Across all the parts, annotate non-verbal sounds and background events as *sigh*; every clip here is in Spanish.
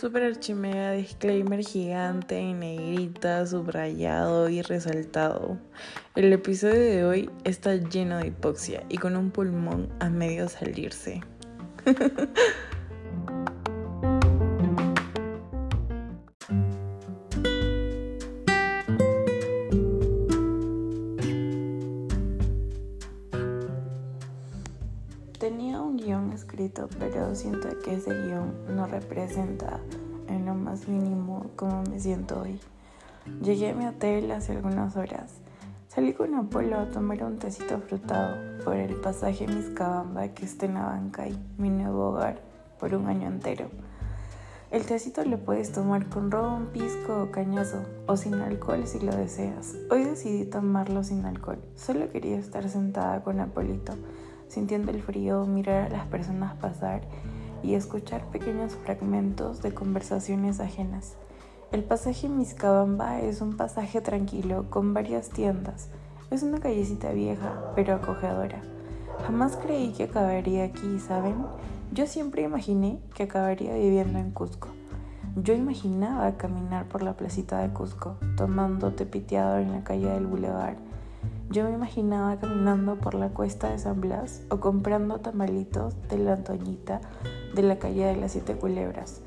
Super archimega disclaimer gigante en negrita, subrayado y resaltado. El episodio de hoy está lleno de hipoxia y con un pulmón a medio salirse. *laughs* Tenía un guion escrito, pero siento que ese guion no representa en lo más mínimo cómo me siento hoy. Llegué a mi hotel hace algunas horas. Salí con Apolo a tomar un tecito frutado por el pasaje Miscabamba que está en Abancay, mi nuevo hogar, por un año entero. El tecito lo puedes tomar con ron, pisco o cañoso, o sin alcohol si lo deseas. Hoy decidí tomarlo sin alcohol. Solo quería estar sentada con Apolito sintiendo el frío, mirar a las personas pasar y escuchar pequeños fragmentos de conversaciones ajenas. El pasaje Miscabamba es un pasaje tranquilo con varias tiendas. Es una callecita vieja, pero acogedora. Jamás creí que acabaría aquí, ¿saben? Yo siempre imaginé que acabaría viviendo en Cusco. Yo imaginaba caminar por la placita de Cusco, tomando tepiteado en la calle del Boulevard yo me imaginaba caminando por la cuesta de San Blas o comprando tamalitos de la Antoñita de la calle de las Siete Culebras.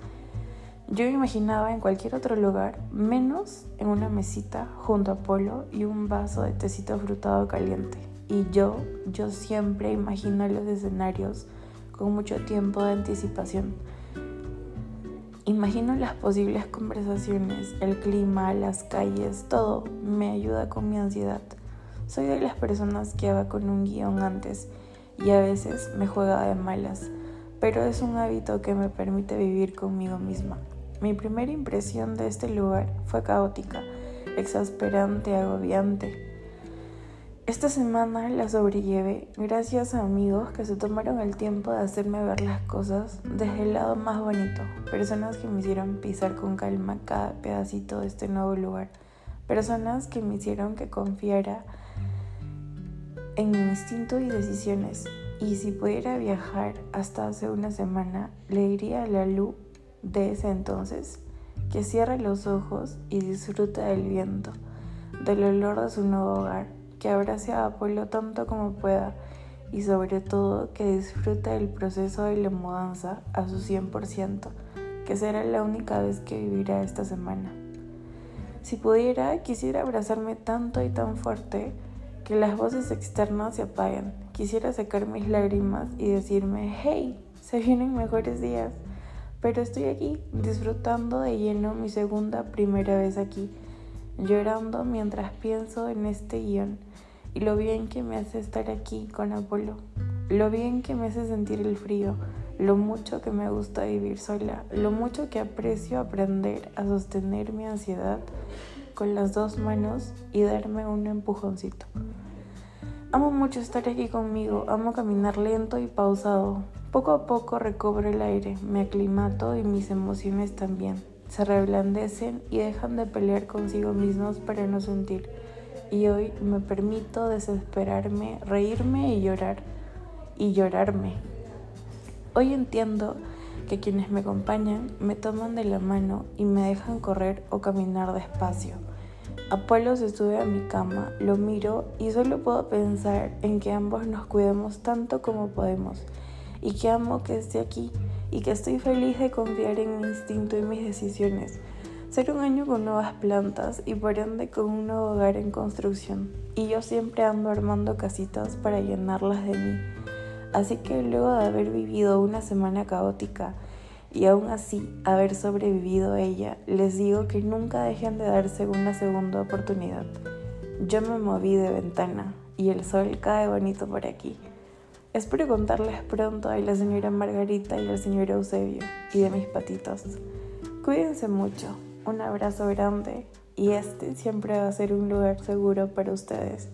Yo me imaginaba en cualquier otro lugar, menos en una mesita junto a Polo y un vaso de tecito frutado caliente. Y yo, yo siempre imagino los escenarios con mucho tiempo de anticipación. Imagino las posibles conversaciones, el clima, las calles, todo me ayuda con mi ansiedad. Soy de las personas que va con un guion antes y a veces me juega de malas, pero es un hábito que me permite vivir conmigo misma. Mi primera impresión de este lugar fue caótica, exasperante, agobiante. Esta semana la sobrellevé gracias a amigos que se tomaron el tiempo de hacerme ver las cosas desde el lado más bonito, personas que me hicieron pisar con calma cada pedacito de este nuevo lugar, personas que me hicieron que confiara en mi instinto y decisiones. Y si pudiera viajar hasta hace una semana, le diría a la luz de ese entonces que cierre los ojos y disfrute del viento, del olor de su nuevo hogar, que abrace a Apolo tanto como pueda y sobre todo que disfrute del proceso de la mudanza a su 100%, que será la única vez que vivirá esta semana. Si pudiera, quisiera abrazarme tanto y tan fuerte que las voces externas se apaguen. Quisiera sacar mis lágrimas y decirme, hey, se vienen mejores días. Pero estoy aquí, disfrutando de lleno mi segunda primera vez aquí, llorando mientras pienso en este guion y lo bien que me hace estar aquí con Apolo, lo bien que me hace sentir el frío, lo mucho que me gusta vivir sola, lo mucho que aprecio aprender a sostener mi ansiedad con las dos manos y darme un empujoncito. Amo mucho estar aquí conmigo, amo caminar lento y pausado. Poco a poco recobro el aire, me aclimato y mis emociones también. Se reblandecen y dejan de pelear consigo mismos para no sentir. Y hoy me permito desesperarme, reírme y llorar. Y llorarme. Hoy entiendo que quienes me acompañan me toman de la mano y me dejan correr o caminar despacio. Apolo se sube a mi cama, lo miro y solo puedo pensar en que ambos nos cuidemos tanto como podemos y que amo que esté aquí y que estoy feliz de confiar en mi instinto y mis decisiones. Ser un año con nuevas plantas y por ende con un nuevo hogar en construcción. Y yo siempre ando armando casitas para llenarlas de mí. Así que luego de haber vivido una semana caótica, y aún así haber sobrevivido ella, les digo que nunca dejen de darse una segunda oportunidad. Yo me moví de ventana y el sol cae bonito por aquí. Espero contarles pronto a la señora Margarita y al señor Eusebio y de mis patitos. Cuídense mucho, un abrazo grande y este siempre va a ser un lugar seguro para ustedes.